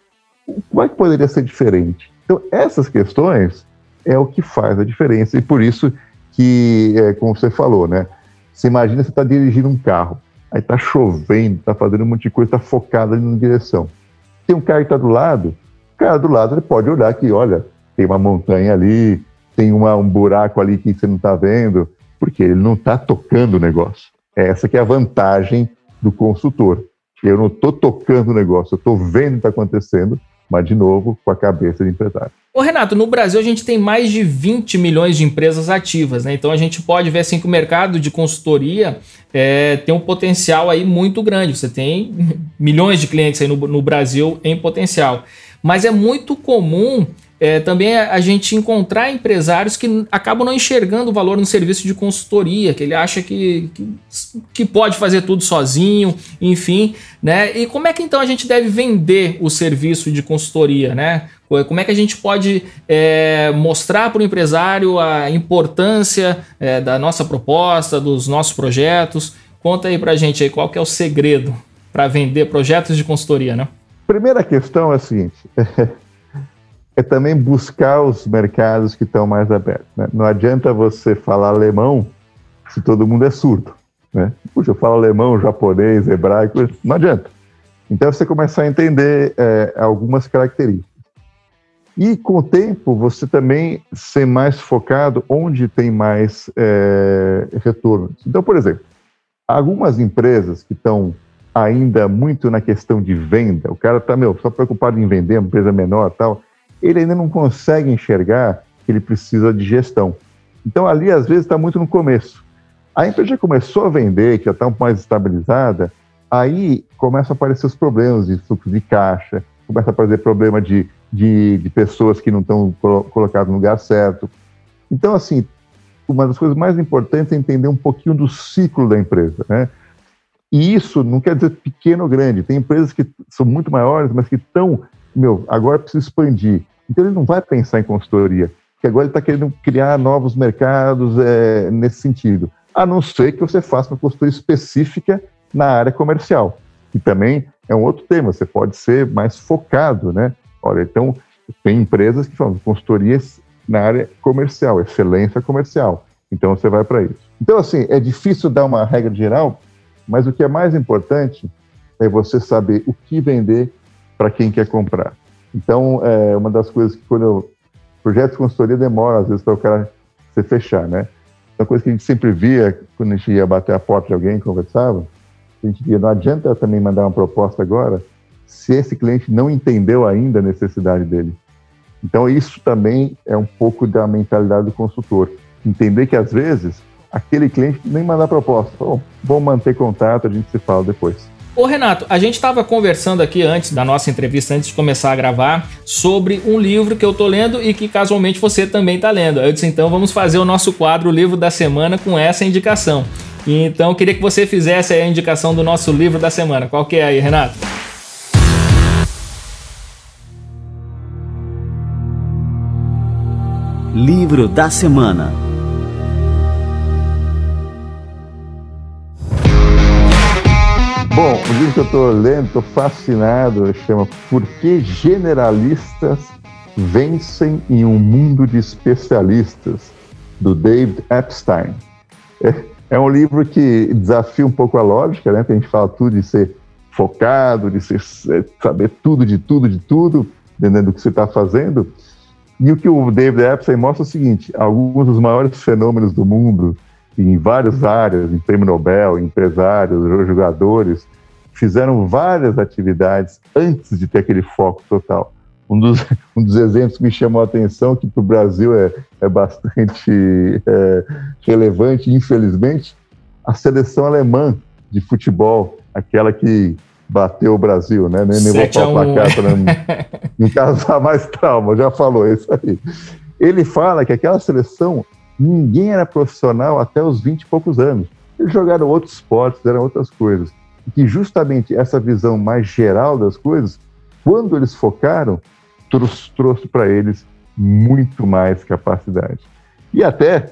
Como é que poderia ser diferente? Então, essas questões é o que faz a diferença e por isso que, é, como você falou, né? Você imagina você está dirigindo um carro, aí está chovendo, está fazendo um monte de coisa, está focado ali na direção. Tem um cara que está do lado, o cara do lado ele pode olhar que, olha, tem uma montanha ali, tem uma, um buraco ali que você não está vendo, porque ele não está tocando o negócio. Essa que é a vantagem do consultor. Eu não estou tocando o negócio, eu estou vendo o que está acontecendo, mas, de novo, com a cabeça de empresário. Ô Renato, no Brasil a gente tem mais de 20 milhões de empresas ativas, né? Então a gente pode ver assim que o mercado de consultoria é, tem um potencial aí muito grande. Você tem (laughs) milhões de clientes aí no, no Brasil em potencial. Mas é muito comum é, também a gente encontrar empresários que acabam não enxergando o valor no serviço de consultoria, que ele acha que, que, que, pode fazer tudo sozinho, enfim, né? E como é que então a gente deve vender o serviço de consultoria, né? Como é que a gente pode é, mostrar para o empresário a importância é, da nossa proposta, dos nossos projetos? Conta aí para a gente aí qual que é o segredo para vender projetos de consultoria, né? Primeira questão é a seguinte. (laughs) é também buscar os mercados que estão mais abertos. Né? Não adianta você falar alemão se todo mundo é surdo. Né? Puxa, eu falo alemão, japonês, hebraico, não adianta. Então você começa a entender é, algumas características. E com o tempo você também ser mais focado onde tem mais é, retorno. Então, por exemplo, algumas empresas que estão ainda muito na questão de venda, o cara está meu, só preocupado em vender, uma empresa menor tal, ele ainda não consegue enxergar que ele precisa de gestão. Então, ali, às vezes, está muito no começo. A empresa já começou a vender, que já está um pouco mais estabilizada, aí começam a aparecer os problemas de fluxo de caixa, começa a aparecer problema de, de, de pessoas que não estão colocadas no lugar certo. Então, assim, uma das coisas mais importantes é entender um pouquinho do ciclo da empresa, né? E isso não quer dizer pequeno ou grande. Tem empresas que são muito maiores, mas que estão, meu, agora precisa expandir. Então ele não vai pensar em consultoria, porque agora ele está querendo criar novos mercados é, nesse sentido. A não ser que você faça uma consultoria específica na área comercial, que também é um outro tema, você pode ser mais focado, né? Olha, então tem empresas que falam consultorias na área comercial, excelência comercial. Então você vai para isso. Então, assim, é difícil dar uma regra geral, mas o que é mais importante é você saber o que vender para quem quer comprar. Então, é uma das coisas que quando eu... Projetos de consultoria demora, às vezes, para o cara se fechar, né? Uma coisa que a gente sempre via quando a gente ia bater a porta de alguém conversava, a gente via, não adianta também mandar uma proposta agora se esse cliente não entendeu ainda a necessidade dele. Então, isso também é um pouco da mentalidade do consultor. Entender que, às vezes, aquele cliente nem mandar proposta. Bom, vamos manter contato, a gente se fala depois. Ô Renato, a gente estava conversando aqui antes da nossa entrevista, antes de começar a gravar, sobre um livro que eu tô lendo e que casualmente você também está lendo. Eu disse, então vamos fazer o nosso quadro Livro da Semana com essa indicação. Então queria que você fizesse a indicação do nosso livro da semana. Qual que é aí, Renato? Livro da semana. Bom, o livro que eu estou lendo, estou fascinado, chama Por que Generalistas Vencem em um Mundo de Especialistas, do David Epstein. É, é um livro que desafia um pouco a lógica, né? Que a gente fala tudo de ser focado, de ser, saber tudo de tudo de tudo, dependendo do que você está fazendo. E o que o David Epstein mostra é o seguinte: alguns dos maiores fenômenos do mundo, em várias áreas, em prêmio Nobel, empresários, jogadores, fizeram várias atividades antes de ter aquele foco total. Um dos, (laughs) um dos exemplos que me chamou a atenção, que para o Brasil é, é bastante é, relevante, infelizmente, a seleção alemã de futebol, aquela que bateu o Brasil, né? Nem, nem vou falar placar para não, (laughs) não causar mais trauma, já falou isso aí. Ele fala que aquela seleção, ninguém era profissional até os 20 e poucos anos. Eles jogaram outros esportes, eram outras coisas. E que justamente essa visão mais geral das coisas, quando eles focaram, trouxe, trouxe para eles muito mais capacidade. E até,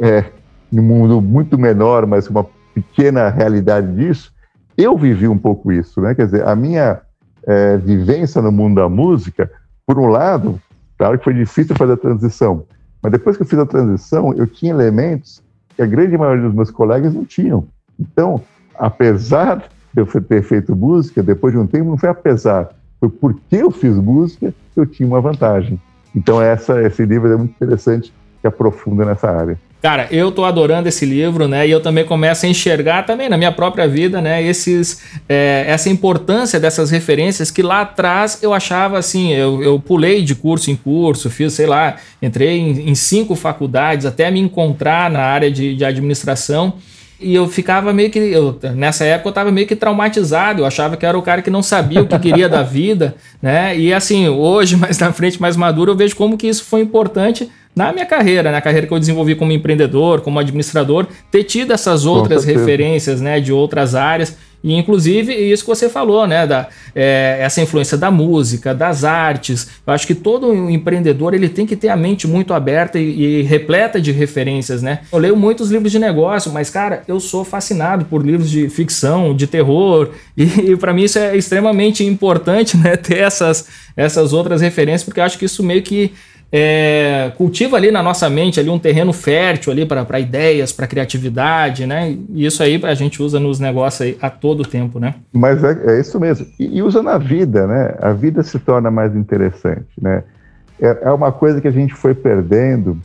é, em um mundo muito menor, mas uma pequena realidade disso, eu vivi um pouco isso, né? Quer dizer, a minha é, vivência no mundo da música, por um lado, claro que foi difícil fazer a transição, mas depois que eu fiz a transição, eu tinha elementos que a grande maioria dos meus colegas não tinham. Então, apesar de eu ter feito música, depois de um tempo, não foi apesar, foi porque eu fiz música que eu tinha uma vantagem. Então, essa, esse livro é muito interessante, que aprofunda nessa área. Cara, eu tô adorando esse livro, né? E eu também começo a enxergar também na minha própria vida, né? Esses, é, essa importância dessas referências que lá atrás eu achava assim, eu, eu pulei de curso em curso, fiz, sei lá, entrei em, em cinco faculdades até me encontrar na área de, de administração. E eu ficava meio que. Eu, nessa época eu estava meio que traumatizado. Eu achava que era o cara que não sabia o que queria da vida, né? E assim, hoje, (laughs) mais na frente, mais maduro, eu vejo como que isso foi importante na minha carreira, na carreira que eu desenvolvi como empreendedor, como administrador, ter tido essas outras referências, né, de outras áreas. E inclusive isso que você falou, né, da é, essa influência da música, das artes. Eu acho que todo empreendedor ele tem que ter a mente muito aberta e, e repleta de referências, né? Eu leio muitos livros de negócio, mas cara, eu sou fascinado por livros de ficção, de terror e, (laughs) e para mim isso é extremamente importante, né, ter essas essas outras referências, porque eu acho que isso meio que é, cultiva ali na nossa mente ali um terreno fértil ali para ideias, para criatividade, né? E isso aí a gente usa nos negócios aí a todo tempo, né? Mas é, é isso mesmo. E, e, usa na vida, né? A vida se torna mais interessante, né? É, é uma coisa que a gente foi perdendo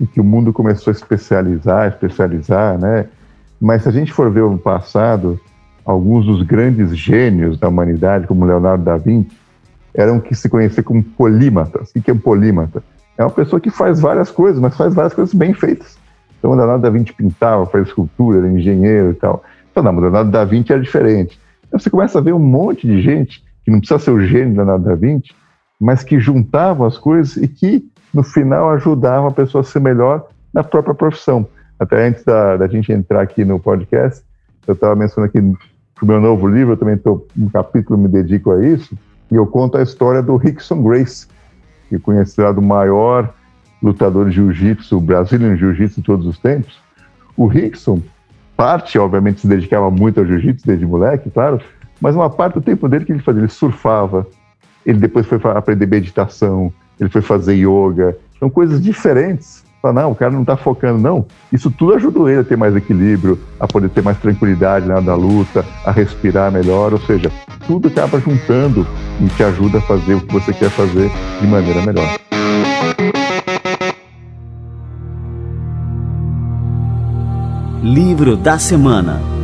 e que o mundo começou a especializar, especializar, né? Mas se a gente for ver no passado, alguns dos grandes gênios da humanidade, como Leonardo da Vinci, eram que se conhecia como polímatas. O que é um polímata? É uma pessoa que faz várias coisas, mas faz várias coisas bem feitas. Então, o Leonardo da Vinci pintava, faz escultura, era engenheiro e tal. Então, não, o Leonardo da Vinci era diferente. Então, você começa a ver um monte de gente que não precisa ser o gênio do Leonardo da Vinci, mas que juntavam as coisas e que, no final, ajudavam a pessoa a ser melhor na própria profissão. Até antes da, da gente entrar aqui no podcast, eu estava mencionando aqui no meu novo livro, eu também estou um capítulo me dedico a isso, e eu conto a história do Rickson Grace, que é considerado o maior lutador de jiu-jitsu, brasileiro jiu-jitsu de todos os tempos. O Rickson, parte, obviamente, se dedicava muito ao jiu-jitsu desde moleque, claro, mas uma parte do tempo dele que ele fazia, ele surfava, ele depois foi aprender meditação, ele foi fazer yoga, são coisas diferentes Fala, não, o cara não está focando, não. Isso tudo ajudou ele a ter mais equilíbrio, a poder ter mais tranquilidade na da luta, a respirar melhor, ou seja, tudo acaba juntando e te ajuda a fazer o que você quer fazer de maneira melhor. Livro da Semana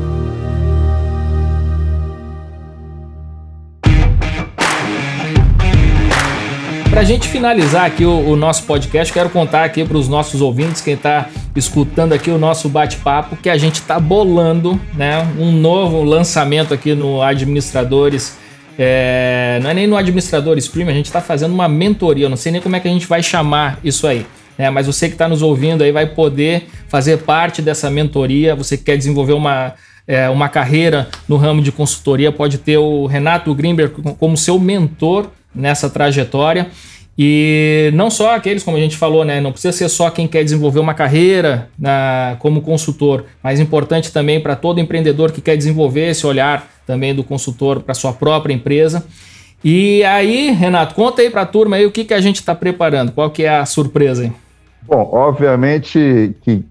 A gente finalizar aqui o, o, nosso podcast, quero contar aqui para os nossos ouvintes, quem está escutando aqui o nosso bate-papo, que a gente está bolando né, um novo lançamento aqui no Administradores. É, não é nem no Administradores Premium, a gente está fazendo uma mentoria. Não sei nem como é que a gente vai chamar isso aí. É, mas você que está nos ouvindo aí vai poder fazer parte dessa mentoria. Você que quer desenvolver uma, é, uma carreira no ramo de consultoria, pode ter o Renato Grimberg como seu mentor nessa trajetória. E não só aqueles, como a gente falou, né? Não precisa ser só quem quer desenvolver uma carreira na, como consultor, mas importante também para todo empreendedor que quer desenvolver esse olhar também do consultor para sua própria empresa. E aí, Renato, conta aí para a turma aí o que, que a gente está preparando, qual que é a surpresa aí? Bom, obviamente o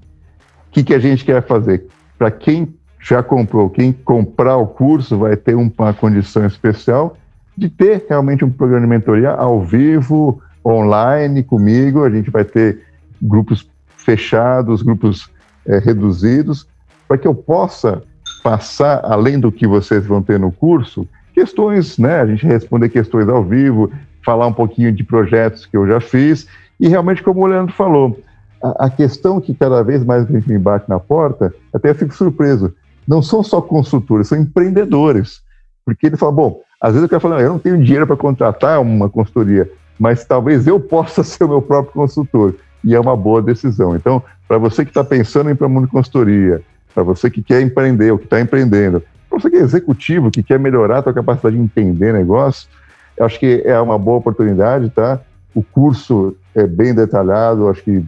que, que a gente quer fazer? Para quem já comprou, quem comprar o curso vai ter uma condição especial de ter realmente um programa de mentoria ao vivo, online, comigo. A gente vai ter grupos fechados, grupos é, reduzidos, para que eu possa passar, além do que vocês vão ter no curso, questões, né? A gente responder questões ao vivo, falar um pouquinho de projetos que eu já fiz. E realmente, como o Leandro falou, a, a questão que cada vez mais a gente me bate na porta, até eu fico surpreso, não são só consultores, são empreendedores. Porque ele fala, bom, às vezes eu quero falar, eu não tenho dinheiro para contratar uma consultoria, mas talvez eu possa (laughs) ser o meu próprio consultor. E é uma boa decisão. Então, para você que está pensando em ir para o mundo de consultoria, para você que quer empreender ou que está empreendendo, para você que é executivo, que quer melhorar a sua capacidade de entender negócio, eu acho que é uma boa oportunidade, tá? O curso é bem detalhado, acho que,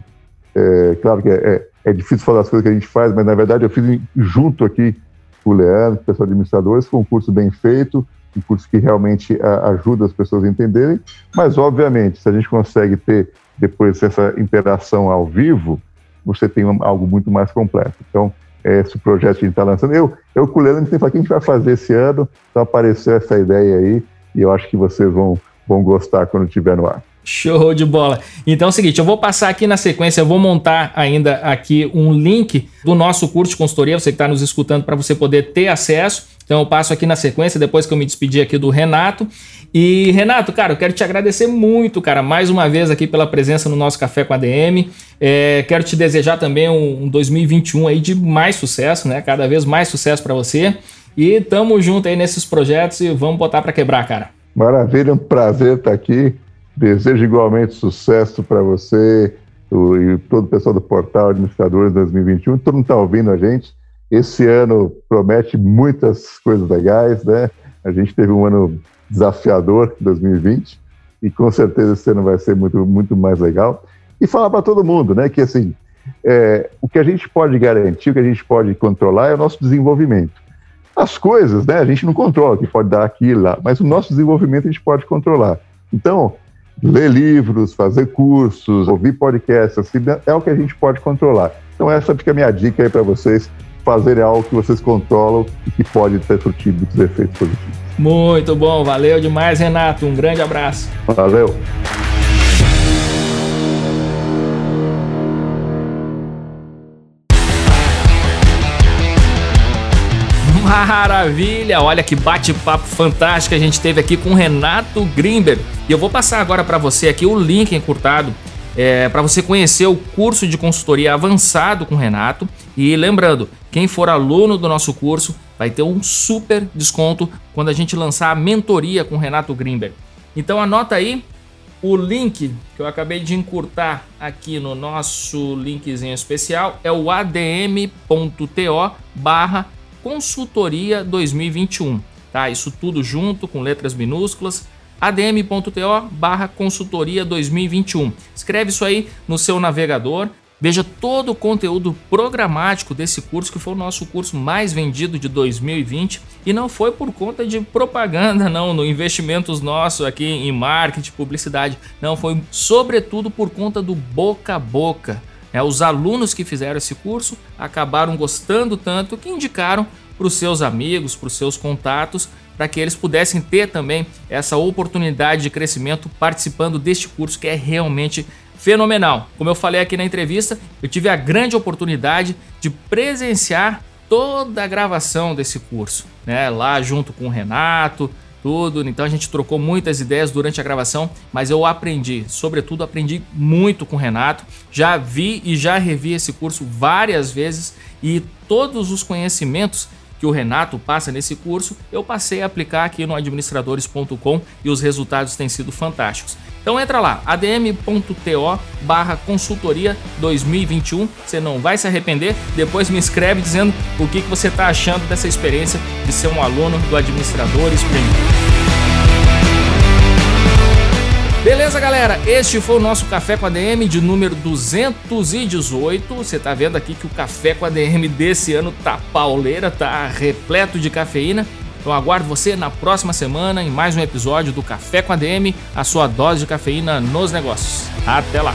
é, claro que é, é, é, difícil falar as coisas que a gente faz, mas na verdade eu fiz junto aqui com o Leandro, o pessoal de administradores, foi um curso bem feito, um curso que realmente a, ajuda as pessoas a entenderem, mas obviamente, se a gente consegue ter depois essa interação ao vivo, você tem algo muito mais completo. Então, é esse projeto que a gente está lançando. Eu, eu com o Leandro, a gente tem que falar o que a gente vai fazer esse ano, então apareceu essa ideia aí, e eu acho que vocês vão, vão gostar quando estiver no ar. Show de bola. Então é o seguinte, eu vou passar aqui na sequência, eu vou montar ainda aqui um link do nosso curso de consultoria, você que está nos escutando, para você poder ter acesso. Então eu passo aqui na sequência, depois que eu me despedir aqui do Renato. E Renato, cara, eu quero te agradecer muito, cara, mais uma vez aqui pela presença no nosso Café com a DM. É, quero te desejar também um, um 2021 aí de mais sucesso, né? Cada vez mais sucesso para você. E tamo junto aí nesses projetos e vamos botar para quebrar, cara. Maravilha, um prazer estar aqui. Desejo igualmente sucesso para você e todo o pessoal do portal Administradores 2021. Todo mundo está ouvindo a gente. Esse ano promete muitas coisas legais, né? A gente teve um ano desafiador, 2020, e com certeza esse ano vai ser muito, muito mais legal. E falar para todo mundo, né, que assim, é, o que a gente pode garantir, o que a gente pode controlar é o nosso desenvolvimento. As coisas, né, a gente não controla, que pode dar aqui e lá, mas o nosso desenvolvimento a gente pode controlar. Então, ler livros, fazer cursos, ouvir podcasts, assim, é o que a gente pode controlar. Então essa fica a minha dica aí para vocês fazerem algo que vocês controlam e que pode ter surtido os efeitos positivos. Muito bom, valeu demais, Renato. Um grande abraço. Valeu. Maravilha! Olha que bate-papo fantástico a gente teve aqui com Renato Grimber. E eu vou passar agora para você aqui o link encurtado é, para você conhecer o curso de consultoria avançado com Renato. E lembrando, quem for aluno do nosso curso vai ter um super desconto quando a gente lançar a mentoria com Renato Grimber. Então anota aí o link que eu acabei de encurtar aqui no nosso linkzinho especial é o adm.to barra Consultoria 2021, tá? Isso tudo junto com letras minúsculas adm.to barra consultoria 2021. Escreve isso aí no seu navegador. Veja todo o conteúdo programático desse curso, que foi o nosso curso mais vendido de 2020. E não foi por conta de propaganda, não, no investimentos nossos aqui em marketing, publicidade. Não, foi sobretudo por conta do boca a boca. É, os alunos que fizeram esse curso acabaram gostando tanto que indicaram para os seus amigos, para os seus contatos, para que eles pudessem ter também essa oportunidade de crescimento participando deste curso que é realmente fenomenal. Como eu falei aqui na entrevista, eu tive a grande oportunidade de presenciar toda a gravação desse curso, né? Lá junto com o Renato, tudo. Então a gente trocou muitas ideias durante a gravação, mas eu aprendi, sobretudo aprendi muito com o Renato. Já vi e já revi esse curso várias vezes e todos os conhecimentos que o Renato passa nesse curso, eu passei a aplicar aqui no administradores.com e os resultados têm sido fantásticos. Então entra lá, adm.to barra consultoria 2021, você não vai se arrepender, depois me escreve dizendo o que, que você está achando dessa experiência de ser um aluno do Administradores Premium. Beleza, galera? Este foi o nosso Café com a DM de número 218. Você tá vendo aqui que o Café com a DM desse ano tá pauleira, tá repleto de cafeína. Então aguardo você na próxima semana em mais um episódio do Café com a DM, a sua dose de cafeína nos negócios. Até lá!